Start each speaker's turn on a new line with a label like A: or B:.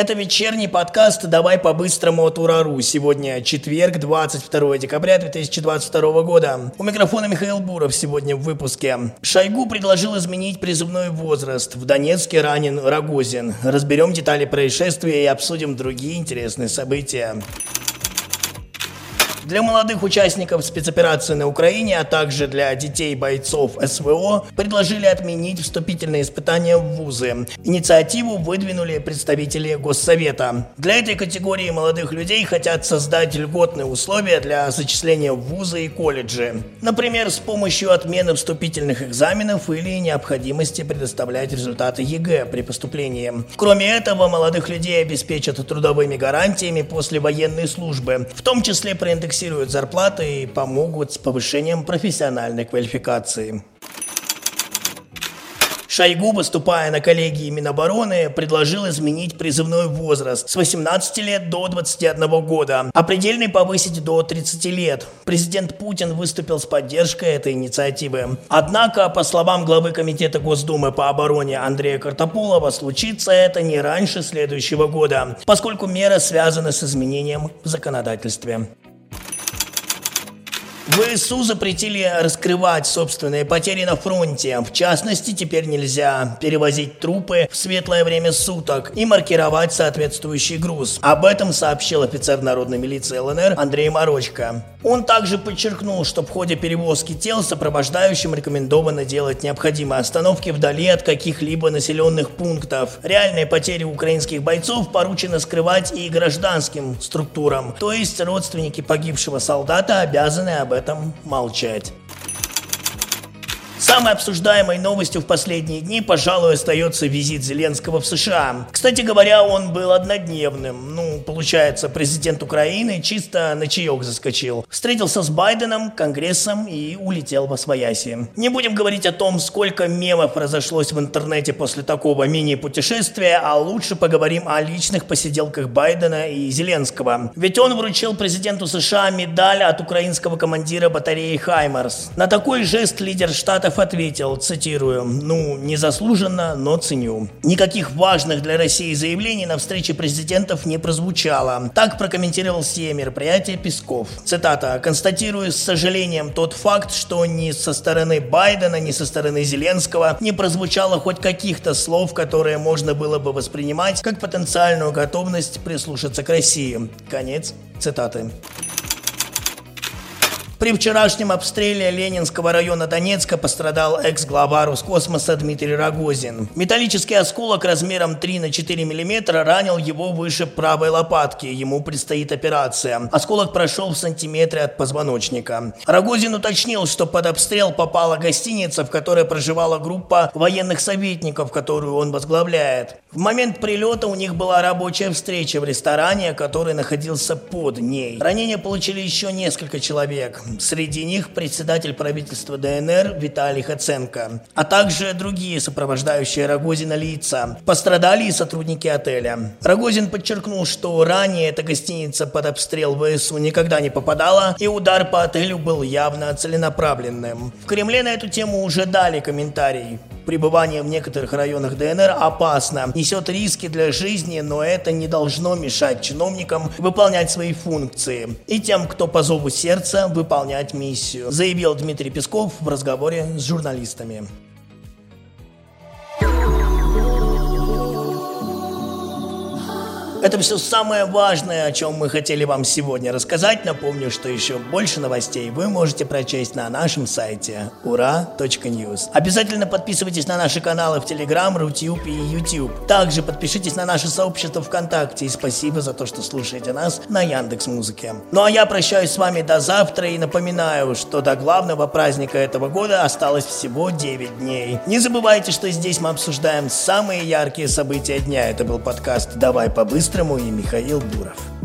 A: Это вечерний подкаст «Давай по-быстрому от Урару». Сегодня четверг, 22 декабря 2022 года. У микрофона Михаил Буров сегодня в выпуске. Шойгу предложил изменить призывной возраст. В Донецке ранен Рогозин. Разберем детали происшествия и обсудим другие интересные события. Для молодых участников спецоперации на Украине, а также для детей бойцов СВО предложили отменить вступительные испытания в вузы. Инициативу выдвинули представители Госсовета. Для этой категории молодых людей хотят создать льготные условия для зачисления в вузы и колледжи. Например, с помощью отмены вступительных экзаменов или необходимости предоставлять результаты ЕГЭ при поступлении. Кроме этого, молодых людей обеспечат трудовыми гарантиями после военной службы, в том числе проиндексировать индексируют зарплаты и помогут с повышением профессиональной квалификации. Шойгу, выступая на коллегии Минобороны, предложил изменить призывной возраст с 18 лет до 21 года, а предельный повысить до 30 лет. Президент Путин выступил с поддержкой этой инициативы. Однако, по словам главы Комитета Госдумы по обороне Андрея Картаполова, случится это не раньше следующего года, поскольку мера связана с изменением в законодательстве. ВСУ запретили раскрывать собственные потери на фронте. В частности, теперь нельзя перевозить трупы в светлое время суток и маркировать соответствующий груз. Об этом сообщил офицер народной милиции ЛНР Андрей Морочко. Он также подчеркнул, что в ходе перевозки тел сопровождающим рекомендовано делать необходимые остановки вдали от каких-либо населенных пунктов. Реальные потери украинских бойцов поручено скрывать и гражданским структурам, то есть родственники погибшего солдата обязаны об этом молчать. Самой обсуждаемой новостью в последние дни, пожалуй, остается визит Зеленского в США. Кстати говоря, он был однодневным. Ну, получается, президент Украины чисто на чаек заскочил. Встретился с Байденом, Конгрессом и улетел во свояси. Не будем говорить о том, сколько мемов разошлось в интернете после такого мини-путешествия, а лучше поговорим о личных посиделках Байдена и Зеленского. Ведь он вручил президенту США медаль от украинского командира батареи «Хаймарс». На такой жест лидер штата Штатов ответил, цитирую, «Ну, незаслуженно, но ценю». Никаких важных для России заявлений на встрече президентов не прозвучало. Так прокомментировал все мероприятия Песков. Цитата. «Констатирую с сожалением тот факт, что ни со стороны Байдена, ни со стороны Зеленского не прозвучало хоть каких-то слов, которые можно было бы воспринимать как потенциальную готовность прислушаться к России». Конец цитаты. При вчерашнем обстреле Ленинского района Донецка пострадал экс-глава Роскосмоса Дмитрий Рогозин. Металлический осколок размером 3 на 4 мм ранил его выше правой лопатки. Ему предстоит операция. Осколок прошел в сантиметре от позвоночника. Рогозин уточнил, что под обстрел попала гостиница, в которой проживала группа военных советников, которую он возглавляет. В момент прилета у них была рабочая встреча в ресторане, который находился под ней. Ранения получили еще несколько человек. Среди них председатель правительства ДНР Виталий Хаценко, а также другие сопровождающие Рогозина лица. Пострадали и сотрудники отеля. Рогозин подчеркнул, что ранее эта гостиница под обстрел ВСУ никогда не попадала, и удар по отелю был явно целенаправленным. В Кремле на эту тему уже дали комментарий пребывание в некоторых районах ДНР опасно, несет риски для жизни, но это не должно мешать чиновникам выполнять свои функции и тем, кто по зову сердца выполнять миссию, заявил Дмитрий Песков в разговоре с журналистами. Это все самое важное, о чем мы хотели вам сегодня рассказать. Напомню, что еще больше новостей вы можете прочесть на нашем сайте ура.news. Обязательно подписывайтесь на наши каналы в Telegram, Rutube и YouTube. Также подпишитесь на наше сообщество ВКонтакте. И спасибо за то, что слушаете нас на Яндекс Музыке. Ну а я прощаюсь с вами до завтра и напоминаю, что до главного праздника этого года осталось всего 9 дней. Не забывайте, что здесь мы обсуждаем самые яркие события дня. Это был подкаст «Давай побыстрее» по-быстрому и Михаил Буров.